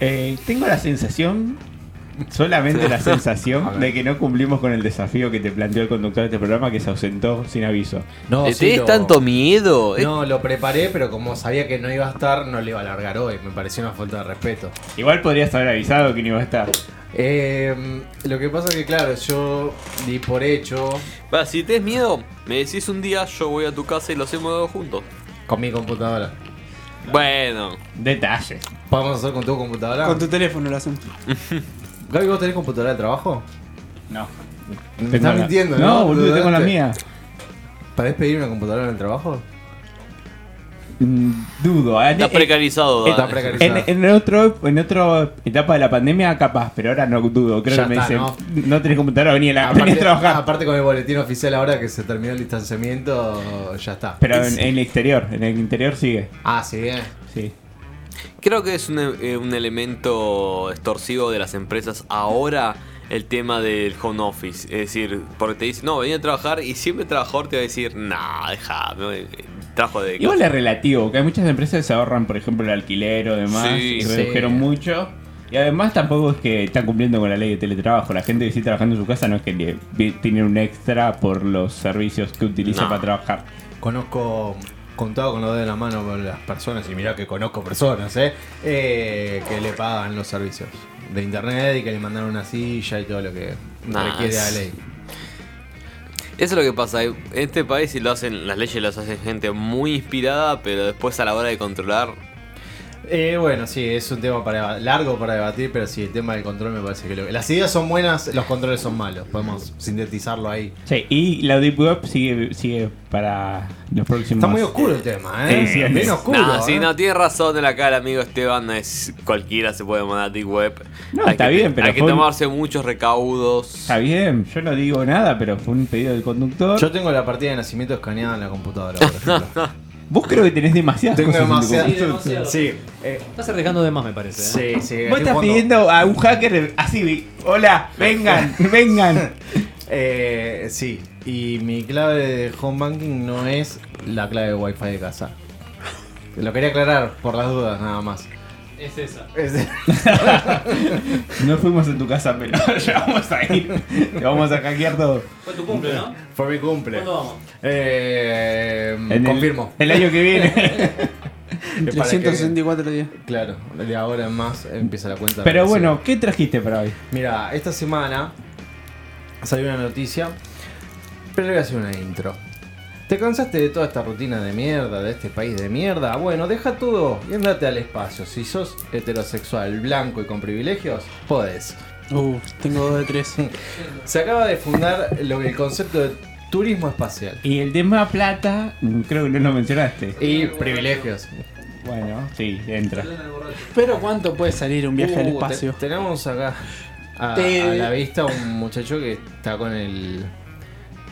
Eh, tengo la sensación, solamente la sensación, de que no cumplimos con el desafío que te planteó el conductor de este programa que se ausentó sin aviso. No, ¿Le sí, tenés lo- tanto miedo? No, lo preparé, pero como sabía que no iba a estar, no le iba a alargar hoy. Me pareció una falta de respeto. Igual podrías haber avisado que no iba a estar. Eh, lo que pasa que, claro, yo di por hecho Va, si tenés miedo, me decís un día, yo voy a tu casa y lo hacemos todos juntos. con mi computadora. Bueno, Detalle. ¿Podemos hacer con tu computadora? Con tu teléfono lo hacemos. Gaby, ¿vos tenés computadora de trabajo? No. Me estás la- mintiendo, No, ¿no? boludo, tengo la mía. ¿Podés pedir una computadora en el trabajo? Mm, Dudo. Ah, está eh, precarizado. Está Dani. precarizado. En, en otro, en otra etapa de la pandemia, capaz, pero ahora no dudo. Creo Ya que me está, dicen, ¿no? no, tenés computadora, vení a, la, vení a Aparte, trabajar. aparte con el boletín oficial ahora que se terminó el distanciamiento, ya está. Pero en, en el exterior, en el interior sigue. Ah, sí, bien. Sí. Creo que es un, eh, un elemento extorsivo de las empresas ahora el tema del home office. Es decir, porque te dicen, no, vení a trabajar y siempre el trabajador te va a decir, nah, déjame, eh, trabajo de Igual casa". es relativo, que hay muchas empresas que se ahorran, por ejemplo, el alquiler o demás, Sí, y sí. redujeron mucho. Y además tampoco es que están cumpliendo con la ley de teletrabajo. La gente que sigue trabajando en su casa no es que tiene un extra por los servicios que utiliza No. para trabajar. Conozco, contado con los dedos de la mano con las personas, y mirá que conozco personas, ¿eh? Eh, que le pagan los servicios de internet y que le mandan una silla y todo lo que Nah, requiere la ley. Eso es lo que pasa. En este país si lo hacen, las leyes las hacen gente muy inspirada, pero después a la hora de controlar, Eh, bueno, sí, es un tema para largo para debatir, pero sí, el tema del control me parece que lo- las ideas son buenas, los controles son malos. Podemos sintetizarlo ahí. Sí, y la Deep Web sigue, sigue para los próximos. Está muy oscuro el tema, ¿eh? Sí, sí, Bien oscuro. no, ¿eh? sí, no, tiene razón en acá el amigo Esteban, es cualquiera se puede mandar deep web. No, está que, bien, pero Hay que un- tomarse muchos recaudos. Está bien, yo no digo nada, pero fue un pedido del conductor. Yo tengo la partida de nacimiento escaneada en la computadora, por ejemplo. Vos creo que tenés demasiadas tengo cosas en tu demasiado. Sí, demasiado. Sí, eh, Estás arriesgando de más, me parece. ¿eh? sí, sí. Vos estoy estás jugando- pidiendo a un hacker así, vi- hola, vengan, vengan. Eh, sí, y mi clave de home banking no es la clave de wifi de casa. Lo quería aclarar por las dudas nada más. Es esa. Es- No fuimos en tu casa, pero ya vamos a ir. Te vamos a hackear todo. Fue tu cumple, ¿no? Fue mi cumple. ¿Cuándo vamos? Eh, En confirmo. El, año que viene. para que- 364 días. Claro, de ahora en más empieza la cuenta. Pero bueno, ¿qué trajiste para hoy? Mira, esta semana salió una noticia, pero le voy a hacer una intro. ¿Te cansaste de toda esta rutina de mierda, de este país de mierda? Bueno, deja todo y andate al espacio. Si sos heterosexual, blanco y con privilegios, podés. Uh, tengo dos de tres. Se acaba de fundar lo que el concepto de turismo espacial. Y el tema plata, mm, creo que no lo mencionaste. Y privilegios. Bueno, sí, entra. Pero ¿cuánto puede salir un viaje al Uh, espacio? te- tenemos acá a, Te- a la vista un muchacho que está con el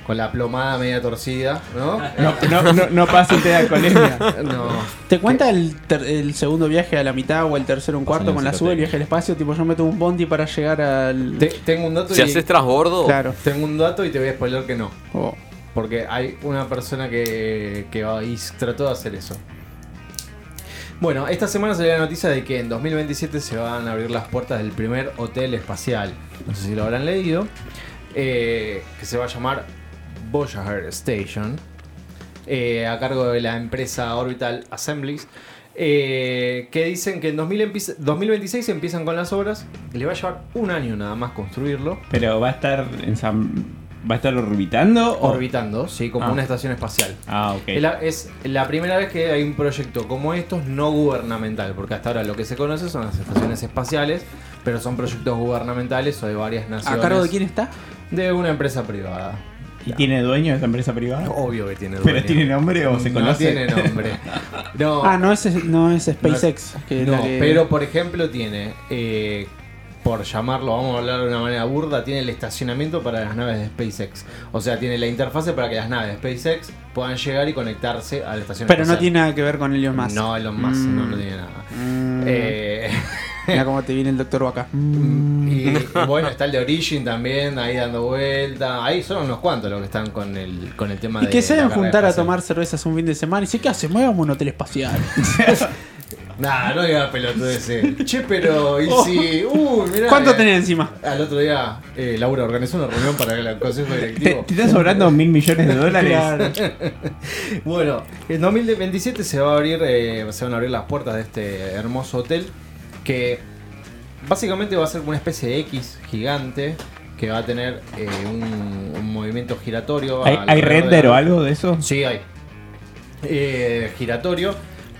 con la plomada media torcida, ¿no? No, no, no, no pase de alcoholemia. No. ¿Te cuenta el, ter- el segundo viaje a la mitad o el tercero un cuarto con la el sube el viaje al espacio? Tipo, yo meto un bondi para llegar al. Te- tengo un dato Si y, haces transbordo, Claro. tengo un dato y te voy a spoiler que no. Oh. Porque hay una persona que, que va y trató de hacer eso. Bueno, esta semana salió la noticia de que en 2027 se van a abrir las puertas del primer hotel espacial. No sé si lo habrán leído. eh, que se va a llamar Voyager Station. eh, a cargo de la empresa Orbital Assemblies. eh, que dicen que en 2000 empieza- 2026 empiezan con las obras. Le va a llevar un año nada más construirlo. Pero va a estar ¿Va a estar orbitando? o- Orbitando, sí, como Ah. una estación espacial. Ah, ok. Es la, es la primera vez que hay un proyecto como estos no gubernamental, porque hasta ahora lo que se conoce son las estaciones espaciales, pero son proyectos gubernamentales o de varias ¿A naciones. cargo de quién está? De una empresa privada. ¿Y tiene dueño esa empresa privada? Obvio que tiene ¿Pero dueño. tiene nombre o se No conoce? tiene nombre. No, Ah, no es, no es SpaceX. es no, que- pero por ejemplo tiene, eh, por llamarlo, vamos a hablar de una manera burda, tiene el estacionamiento para las naves de SpaceX. O sea, tiene la interfase para que las naves de SpaceX puedan llegar y conectarse a la estación Pero no tiene nada que ver con Elon Musk. No, Elon Musk, Mm. no, no tiene nada. Mm. Eh, Mira cómo te viene el doctor Vaca. y, y bueno, está el de Origin también, ahí dando vuelta. Ahí son unos cuantos los que están con el, con el tema Y de. que se deben juntar a tomar cervezas un fin de semana y sí, ¿qué hace? Muevamos un hotel espacial. Nah, no diga pelotudo ese. Che, pero. ¿Y si.? Uy, mirá. ¿Cuánto eh, tenés encima? Al otro día, eh, Laura organizó una reunión para el consejo ¿Te, directivo. te están sobrando mil millones de dólares? Bueno, en 2027 se va a abrir, eh, se van a abrir las puertas de este hermoso hotel que básicamente va a ser una especie de X gigante que va a tener eh, un, un movimiento giratorio. ¿Hay, render la- o algo de eso? Sí, hay. Eh, giratorio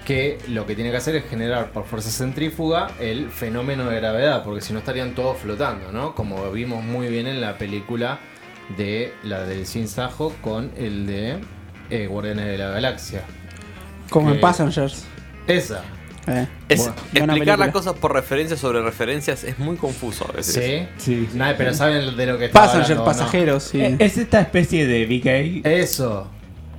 que lo que tiene que hacer es generar por fuerza centrífuga el fenómeno de gravedad, porque si no estarían todos flotando, ¿no? Como vimos muy bien en la película de la del Sin Sajo con el de eh, Guardianes de la Galaxia. Como en Passengers. Esa. Eh. Es, buena explicar las cosas por referencias sobre referencias es muy confuso a veces. Sí. Sí. Nadie, pero saben de lo que está hablando, ¿o no? pasajeros, sí. Eh, Es esta especie de BK. Eso.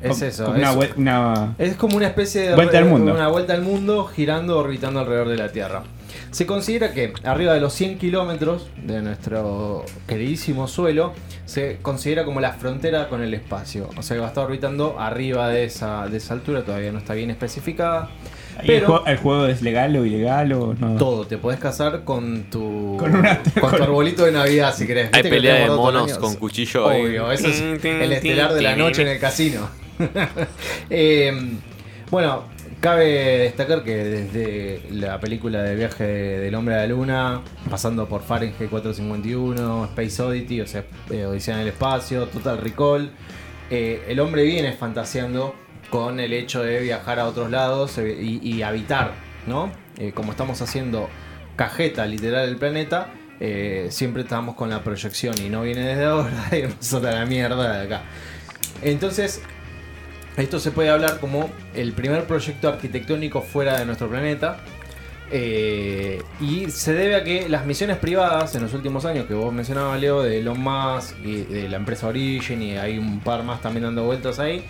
Es eso. como una es- vuel- una- Es como una especie de Vuelta al mundo. una vuelta al mundo girando, orbitando alrededor de la Tierra. Se considera que arriba de los 100 kilómetros de nuestro queridísimo suelo se considera como la frontera con el espacio. O sea que va a estar orbitando arriba de esa, de esa altura, todavía no está bien especificada. ¿Y el, Pero juego, el juego es legal o ilegal o no? todo, te podés casar con tu, Con una- con tu arbolito de Navidad si querés. Hay ¿Viste que pelea de monos con cuchillo. Obvio, eso es el estelar de la noche en el casino. Eh, bueno, cabe destacar que desde la película de viaje del hombre a la luna, pasando por Fahrenheit 451, Space Oddity, o sea, eh, Odisea en el espacio, Total Recall, eh, el hombre viene fantaseando con el hecho de viajar a otros lados eh, y, habitar, ¿no? Eh, como estamos haciendo cajeta literal del planeta, eh, siempre estamos con la proyección y no viene desde ahora y nos a la mierda de acá. Entonces, esto se puede hablar como el primer proyecto arquitectónico fuera de nuestro planeta. y se debe a que las misiones privadas en los últimos años que vos mencionabas, Leo, de Elon Musk y de la empresa Origin, y hay un par más también dando vueltas ahí,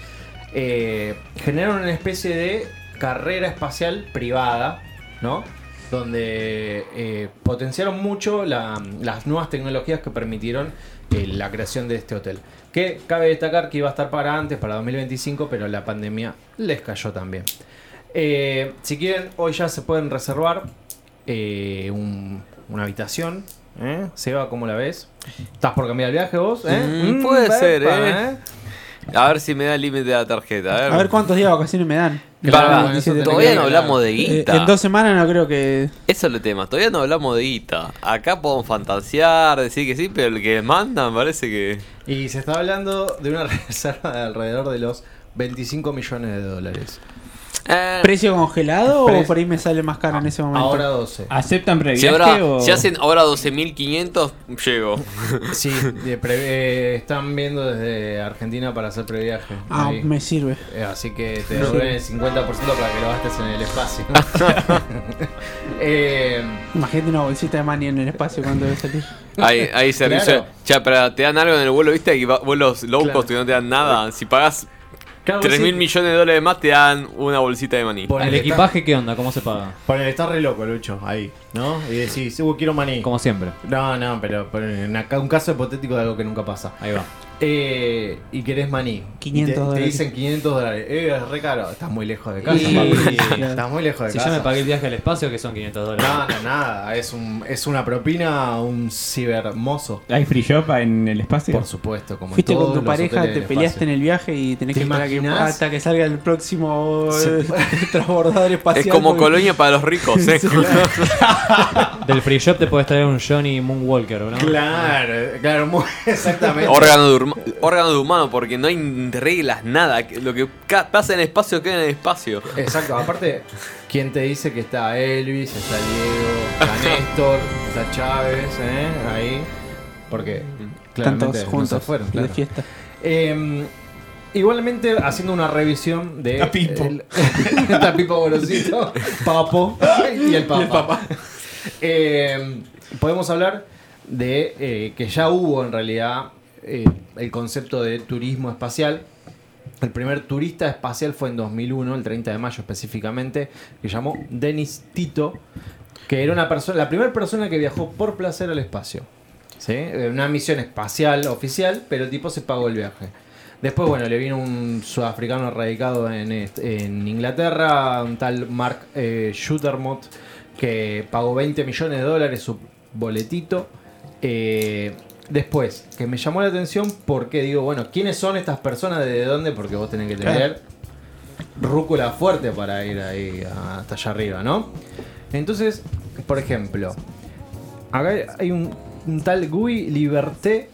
eh, generaron una especie de carrera espacial privada, ¿no? Donde eh, potenciaron mucho la- las nuevas tecnologías que permitieron eh, la creación de este hotel. Que cabe destacar que iba a estar para antes, para 2025, pero la pandemia les cayó también. Eh, si quieren, hoy ya se pueden reservar un- una habitación. ¿eh? Seba, ¿cómo la ves? ¿Estás por cambiar el viaje vos? ¿eh? Mm, puede ser, epa, ¿eh? A ver si me da el límite de la tarjeta. A ver. A ver cuántos días de vacaciones me dan. Claro, todavía no hablamos de Eh, guita. en dos semanas no creo que. Eso es el tema, todavía no hablamos de guita. Acá podemos fantasear, decir que sí, pero el que manda me parece que. Y se está hablando de una reserva de alrededor de los 25 millones de dólares. Eh, ¿Precio congelado Pre- o por ahí me sale más caro en ese momento? Ahora 12. ¿Aceptan si, previaje ahora, o...? si hacen ahora 12.500, llego. Sí, de pre- eh, están viendo desde Argentina para hacer previaje. Ah, Ahí. me sirve. Eh, Así que te devuelven el 50% para que lo gastes en el espacio. eh, Imagínate una bolsita de money en el espacio cuando debe salir. Hay, hay servicio. Claro. Ya, pero te dan algo en el vuelo, ¿viste? Va- vuelos low Claro. cost que no te dan nada. Si pagas claro, 3 mil sí, millones de dólares más, te dan una bolsita de maní. Ponele, ¿El equipaje qué onda? ¿Cómo se paga? está- Ponele, está re loco, Lucho, ahí, ¿no? Y decís, uh, quiero maní. Como siempre. No, no, pero, pero en acá- un caso hipotético de algo que nunca pasa. Ahí va. Eh, y querés maní. 500 Y te, te dólares. dicen 500 dólares. Eh, es re caro. Estás muy lejos de casa, Y- papi. Estás muy lejos de Si casa. yo me pagué el viaje al espacio, que son 500 dólares. No, no, nada. Es, un, es una propina a un cibermozo. ¿Hay free shop en el espacio? Por supuesto, como Fuiste con tu pareja, te peleaste espacio. en el viaje y tenés ¿Te que esperar que, hasta que salga el próximo Se- transbordador espacial. Es como porque- colonia para los ricos, ¿eh? Del free shop te puedes traer un Johnny Moonwalker, ¿no? Claro, claro, muy exactamente. órgano, de, órgano de humano, porque no hay reglas, nada. Lo que pasa en el espacio queda en el espacio. Exacto, aparte, ¿quién te dice que está Elvis, está Diego, está Néstor, está Chávez, eh? Ahí. Porque Están claramente todos no juntos se fueron, de fiesta. Eh, igualmente, haciendo una revisión de. Está Pipo. el- está Pipo Gorosito, Papo y el Papa. Eh, podemos hablar de eh, que ya hubo en realidad eh, el concepto de turismo espacial. El primer turista espacial fue en 2001, el 30 de mayo específicamente, que llamó Denis Tito, que era una persona, la primera persona que viajó por placer al espacio. ¿sí? Una misión espacial oficial, pero el tipo se pagó el viaje. Después, bueno, le vino un sudafricano radicado en, Inglaterra, un tal Mark eh, que pagó 20 millones de dólares su boletito. Eh, después, que me llamó la atención porque digo, bueno, ¿quiénes son estas personas? ¿De dónde? Porque vos tenés que tener rúcula fuerte para ir ahí hasta allá arriba, ¿no? Entonces, por ejemplo, acá hay un, un tal Guy Liberté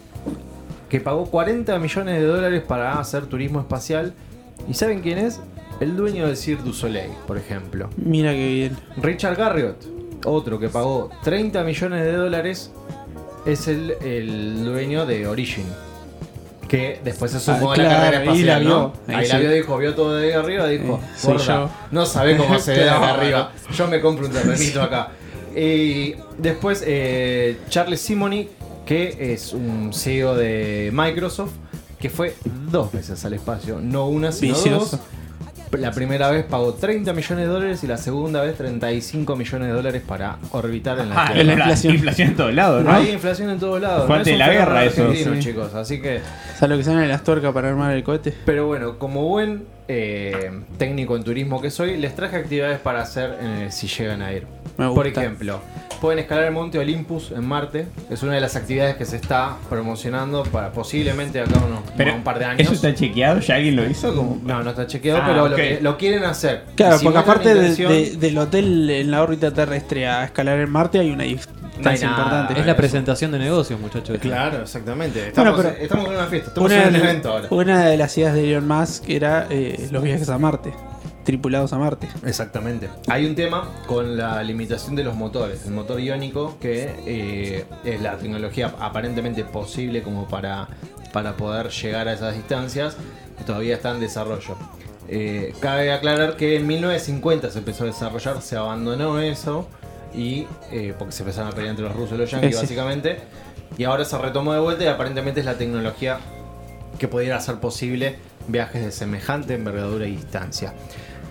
que pagó 40 millones de dólares para hacer turismo espacial. ¿Y saben quién es? El dueño del Cirque du Soleil, por ejemplo. Mira qué bien. Richard Garriott, otro que pagó 30 millones de dólares, es el, el dueño de Origin. Que después se sumó Ah, a la carrera ahí espacial, la vio. ¿no? Ahí la vio, dijo, vio todo de ahí arriba, dijo, Eh, "Gorda, yo". no sabe cómo se ve de arriba. Yo me compro un terrenito acá. Y después eh, Charles Simony, que es un CEO de Microsoft, que fue dos veces al espacio, no una, sino Vicioso. dos. La primera vez pagó 30 millones de dólares y la segunda vez 35 millones de dólares para orbitar en la Ah, Tierra. la infla- inflación. inflación en todos lados, ¿no? Hay inflación en todos lados. Fue no es ante un la guerra eso, sí. chicos. Así que, ¿Sabes lo que salen las tuercas para armar el cohete? pero bueno, como buen eh, técnico en turismo que soy, les traje actividades para hacer eh, si llegan a ir. Me Por ejemplo, pueden escalar el monte Olympus en Marte. Es una de las actividades que se está promocionando para posiblemente acá unos, Pero un par de años. ¿Eso está chequeado? ¿Ya alguien lo hizo? Como... No, no está chequeado, Ah, pero ok. lo, que- lo quieren hacer. Claro, si porque aparte de- intención- de- del hotel en la órbita terrestre a escalar en Marte hay una distancia nada. importante. Es la presentación de negocios, muchachos. Claro, exactamente. Estamos, Bueno, pero- estamos en una fiesta, estamos Una, en un de- evento ahora. una de las ideas de Elon Musk era eh, los viajes a Marte, tripulados a Marte. Exactamente. Hay un tema con la limitación de los motores. El motor iónico, que eh, es la tecnología aparentemente posible como para, para poder llegar a esas distancias, todavía está en desarrollo. Eh, cabe aclarar que en 1950 se empezó a desarrollar, se abandonó eso, y eh, porque se empezaron a pelear entre los rusos y los yanquis, sí. básicamente. Y ahora se retomó de vuelta y aparentemente es la tecnología que pudiera hacer posible viajes de semejante envergadura y distancia.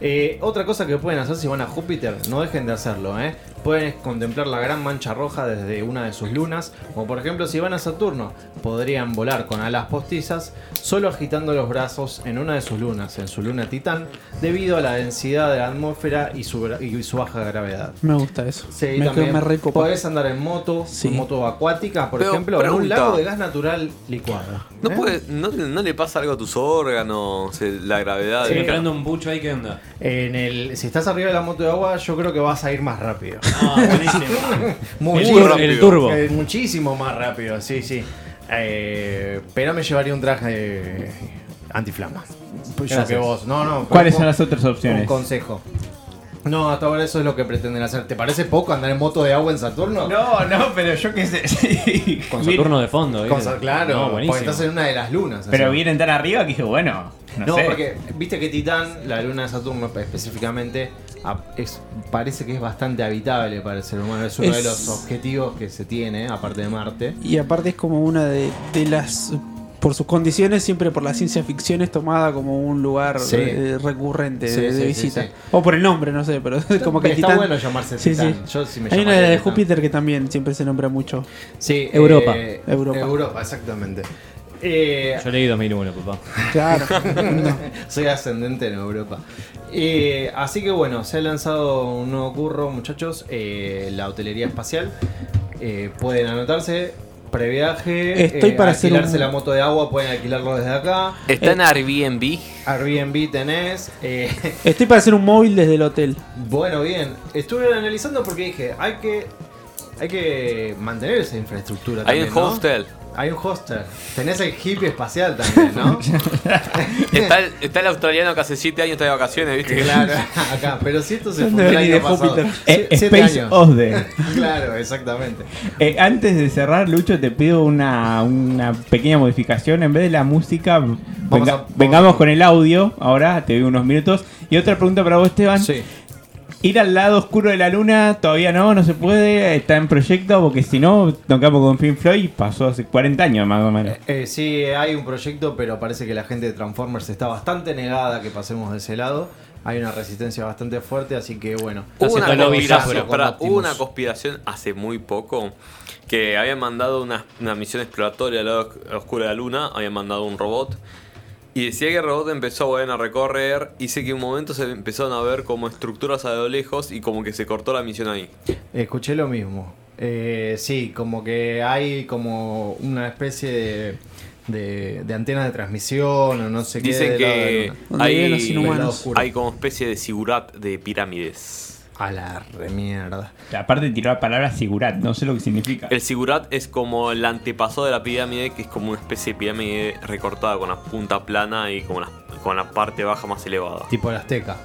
Eh, otra cosa que pueden hacer si van a Júpiter, no dejen de hacerlo, ¿eh? Pueden contemplar la gran mancha roja desde una de sus lunas, o por ejemplo si van a Saturno, podrían volar con alas postizas, solo agitando los brazos en una de sus lunas, en su luna Titán, debido a la densidad de la atmósfera y su, gra- y su baja gravedad. Me gusta eso. Sí, me, también me recopa. podés andar en moto, Sí. en moto acuática, por Pero, ejemplo, en un pregunta. lago de gas natural licuado. ¿No, ¿eh? puede, no, no le pasa algo a tus órganos? eh, La gravedad. Si de- me prende un bucho ahí, ¿qué onda? En el, si estás arriba de la moto de agua, yo creo que vas a ir más rápido. Ah, buenísimo. Muy el, rápido. el turbo. Eh, muchísimo más rápido, sí, sí. Eh, pero me llevaría un traje antiflama. Pues que vos. No, no. ¿Cuáles un- son las otras Un opciones? consejo. No, hasta ahora eso es lo que pretenden hacer. ¿Te parece poco andar en moto de agua en Saturno? No, no, pero yo qué sé. sí. Con Saturno de fondo, ¿viste? Con Sa- claro, No, porque buenísimo. estás en una de las lunas. Pero así. vienen tan arriba que dije, bueno, no, No, sé. porque viste que Titán, la luna de Saturno específicamente, es, parece que es bastante habitable para el ser humano. Es uno de Es- los objetivos que se tiene, aparte de Marte. Y aparte es como una de, de las... Por sus condiciones, siempre por la ciencia ficción es tomada como un lugar Sí. eh, recurrente Sí, de, de sí, visita. O por el nombre, no sé, pero es como que Está Titán- bueno llamarse Titán. Yo sí me Hay una de. Júpiter que también siempre se nombra mucho. Sí, Europa. eh, Europa. Europa, exactamente. Eh, Yo leí 2001, papá. Claro. soy ascendente en Europa. Eh, así que bueno, se ha lanzado un nuevo curro, muchachos. eh, la hotelería espacial. Eh, pueden anotarse. Previaje. Estoy eh, para hacer alquilarse un- la moto de agua, pueden alquilarlo desde acá. Está en Airbnb. Airbnb tenés. eh, Estoy para hacer un móvil desde el hotel. bueno, bien. Estuve analizando porque dije, hay que, hay que mantener esa infraestructura. Hay también, un ¿no? hostel. Hay un hostel. Tenés el hippie espacial también, ¿no? Está el, está el australiano que hace 7 años está de vacaciones, ¿viste? claro, acá. Pero si esto se ¿Dónde fundó el año de pasado. Júpiter? Eh, Space. Osde. Claro, exactamente. Eh, antes de cerrar, Lucho, te pido una, una pequeña modificación. En vez de la música, venga- a- vamos vengamos con el audio. Ahora te doy unos minutos. Y otra pregunta para vos, Esteban. Sí. Ir al lado oscuro de la luna todavía no, no se puede. Está en proyecto porque si no, tocamos con Pink Floyd. Pasó hace 40 años más o menos. Eh, sí, hay un proyecto, pero parece que la gente de Transformers está bastante negada a que pasemos de ese lado. Hay una resistencia bastante fuerte, así que bueno. Hubo una, conspiración, hubo una conspiración hace muy poco que habían mandado una, una misión exploratoria al lado oscuro de la luna, habían mandado un robot Y decía que el robot empezó bueno, a recorrer y sé que en un momento se empezaron a ver como estructuras a lo lejos y como que se cortó la misión ahí. Escuché lo mismo. Eh, sí, como que hay como una especie de, de, de antena de transmisión o no sé qué. Dicen que hay, hay como especie de sigurat de pirámides. A la remierda. Aparte de tirar la palabra sigurat, no sé lo que significa. El sigurat es como el antepasado de la pirámide, que es como una especie de pirámide recortada con la punta plana y como la, con la parte baja más elevada. Tipo el azteca.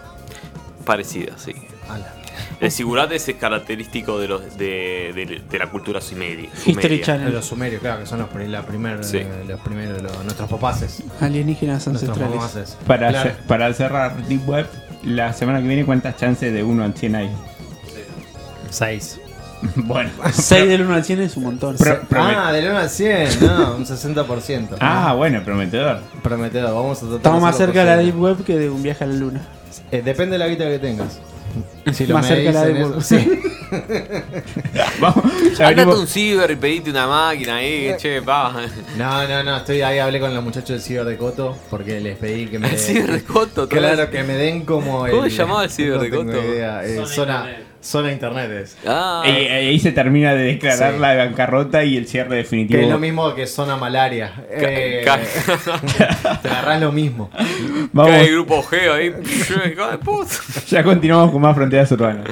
Parecida, sí. A la El sigurat es característico de, los, de, de- de la cultura sumeria. History Channel. los sumerios, claro, que son los, la primer, Sí. los primeros, los- nuestros papaces. Alienígenas Nuestros ancestrales. Para, Claro. para cerrar Deep Web, la semana que viene, ¿cuántas chances de 1 al 100 hay? Seis. bueno. 6 del 1 al 100 es un montón. Pro- Ah, del 1 al 100, no, un 60%. ah, bueno, prometedor. Prometedor, vamos a tratar Estamos más cerca de la. Deep Web que de un viaje a la luna. Eh, depende de la guita que tengas. Si Más cerca de la eso- Web. sí. Vamos, ya Andate venimos- un ciber y pedite una máquina ahí, che, pa. No, no, no, estoy ahí, hablé con los muchachos del ciber de Coto porque les pedí que me El ciber de Coto, Claro, que me den como ¿Cómo se llamaba el ciber no de tengo Coto? idea, eh, Zona zona, internet. es. Ah, Ahí, ahí se termina de declarar Sí. la bancarrota y el cierre definitivo. Que es lo mismo que zona malaria. Eh, ca- te agarrás lo mismo. cae Vamos, el grupo G ahí. Ya continuamos con más fronteras urbanas.